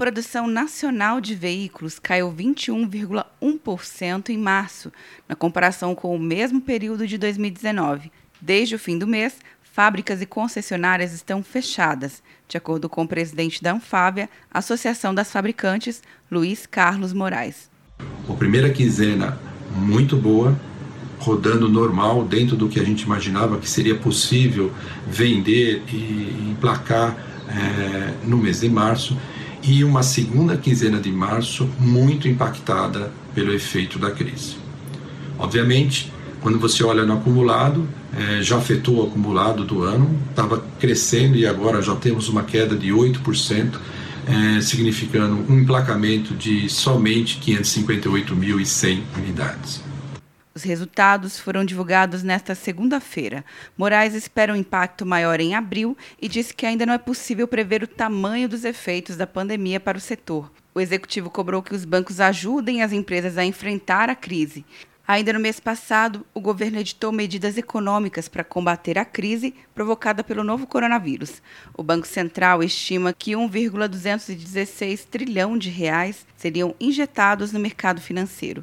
produção nacional de veículos caiu 21,1% em março, na comparação com o mesmo período de 2019. Desde o fim do mês, fábricas e concessionárias estão fechadas, de acordo com o presidente da Anfávia, Associação das Fabricantes, Luiz Carlos Moraes. A primeira quinzena muito boa, rodando normal, dentro do que a gente imaginava que seria possível vender e emplacar é, no mês de março e uma segunda quinzena de março muito impactada pelo efeito da crise. Obviamente, quando você olha no acumulado, é, já afetou o acumulado do ano, estava crescendo e agora já temos uma queda de 8%, é, significando um emplacamento de somente 558.100 unidades. Os resultados foram divulgados nesta segunda-feira. Moraes espera um impacto maior em abril e disse que ainda não é possível prever o tamanho dos efeitos da pandemia para o setor. O executivo cobrou que os bancos ajudem as empresas a enfrentar a crise. Ainda no mês passado, o governo editou medidas econômicas para combater a crise provocada pelo novo coronavírus. O Banco Central estima que 1,216 trilhão de reais seriam injetados no mercado financeiro.